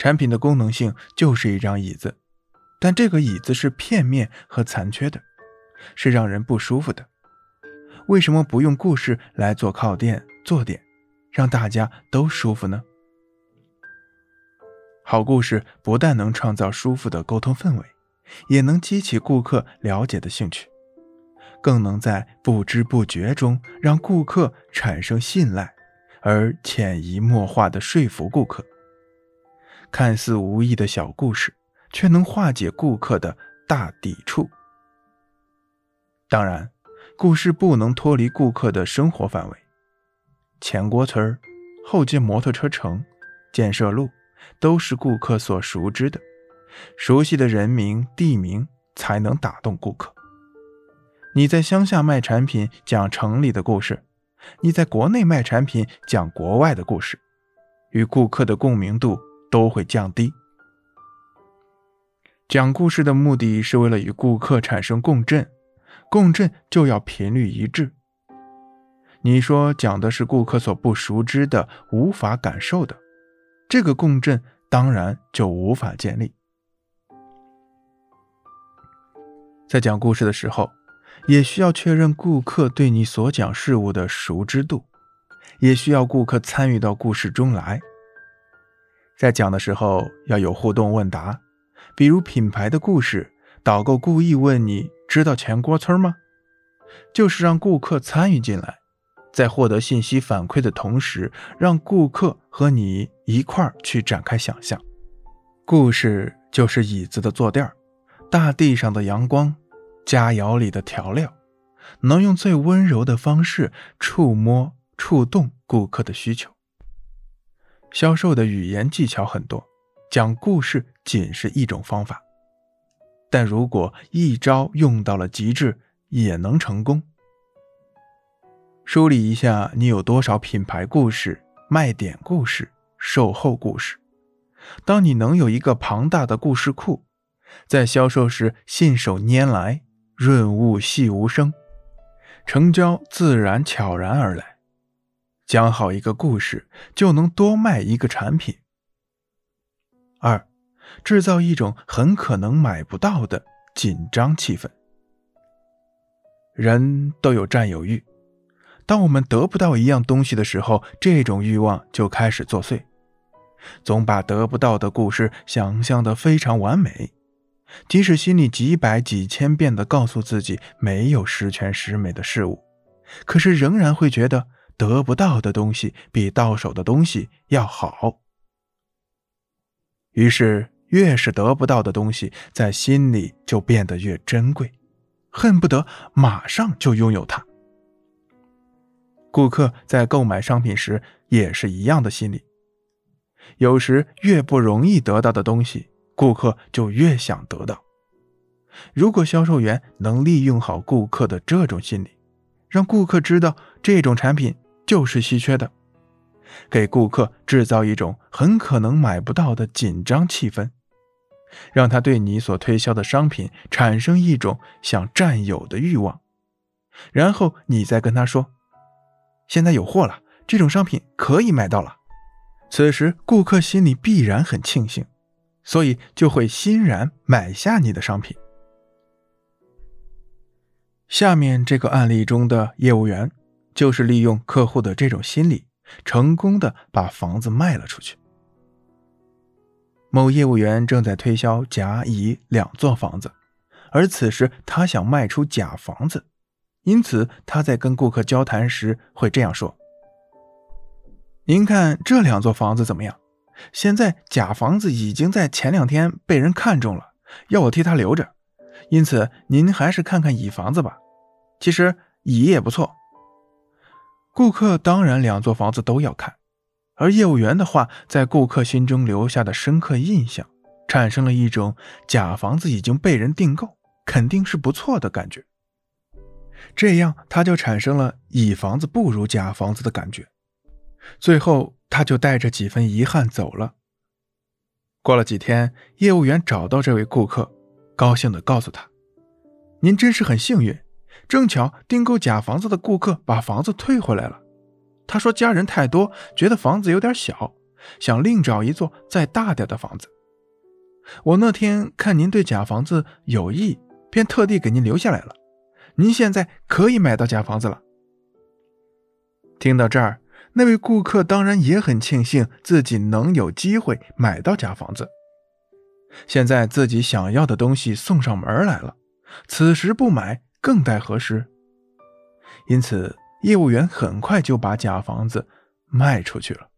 产品的功能性就是一张椅子，但这个椅子是片面和残缺的，是让人不舒服的。为什么不用故事来做靠垫、坐垫，让大家都舒服呢？好故事不但能创造舒服的沟通氛围，也能激起顾客了解的兴趣，更能在不知不觉中让顾客产生信赖，而潜移默化的说服顾客。看似无意的小故事，却能化解顾客的大抵触。当然，故事不能脱离顾客的生活范围。前郭村后街摩托车城、建设路。都是顾客所熟知的，熟悉的人名地名才能打动顾客。你在乡下卖产品讲城里的故事，你在国内卖产品讲国外的故事，与顾客的共鸣度都会降低。讲故事的目的是为了与顾客产生共振，共振就要频率一致。你说讲的是顾客所不熟知的、无法感受的。这个共振当然就无法建立。在讲故事的时候，也需要确认顾客对你所讲事物的熟知度，也需要顾客参与到故事中来。在讲的时候要有互动问答，比如品牌的故事，导购故意问你知道钱锅村吗？就是让顾客参与进来。在获得信息反馈的同时，让顾客和你一块儿去展开想象。故事就是椅子的坐垫，大地上的阳光，佳肴里的调料，能用最温柔的方式触摸、触动顾客的需求。销售的语言技巧很多，讲故事仅是一种方法，但如果一招用到了极致，也能成功。梳理一下，你有多少品牌故事、卖点故事、售后故事？当你能有一个庞大的故事库，在销售时信手拈来，润物细无声，成交自然悄然而来。讲好一个故事，就能多卖一个产品。二，制造一种很可能买不到的紧张气氛。人都有占有欲。当我们得不到一样东西的时候，这种欲望就开始作祟，总把得不到的故事想象得非常完美，即使心里几百几千遍地告诉自己没有十全十美的事物，可是仍然会觉得得不到的东西比到手的东西要好。于是，越是得不到的东西，在心里就变得越珍贵，恨不得马上就拥有它。顾客在购买商品时也是一样的心理。有时越不容易得到的东西，顾客就越想得到。如果销售员能利用好顾客的这种心理，让顾客知道这种产品就是稀缺的，给顾客制造一种很可能买不到的紧张气氛，让他对你所推销的商品产生一种想占有的欲望，然后你再跟他说。现在有货了，这种商品可以买到了。此时顾客心里必然很庆幸，所以就会欣然买下你的商品。下面这个案例中的业务员就是利用客户的这种心理，成功的把房子卖了出去。某业务员正在推销甲、乙两座房子，而此时他想卖出甲房子。因此，他在跟顾客交谈时会这样说：“您看这两座房子怎么样？现在甲房子已经在前两天被人看中了，要我替他留着。因此，您还是看看乙房子吧。其实乙也不错。”顾客当然两座房子都要看，而业务员的话在顾客心中留下的深刻印象，产生了一种假房子已经被人订购，肯定是不错的感觉。这样，他就产生了乙房子不如甲房子的感觉。最后，他就带着几分遗憾走了。过了几天，业务员找到这位顾客，高兴地告诉他：“您真是很幸运，正巧订购假房子的顾客把房子退回来了。他说家人太多，觉得房子有点小，想另找一座再大点的房子。我那天看您对假房子有意，便特地给您留下来了。您现在可以买到假房子了。”听到这儿，那位顾客当然也很庆幸自己能有机会买到假房子。现在自己想要的东西送上门来了，此时不买更待何时？因此，业务员很快就把假房子卖出去了。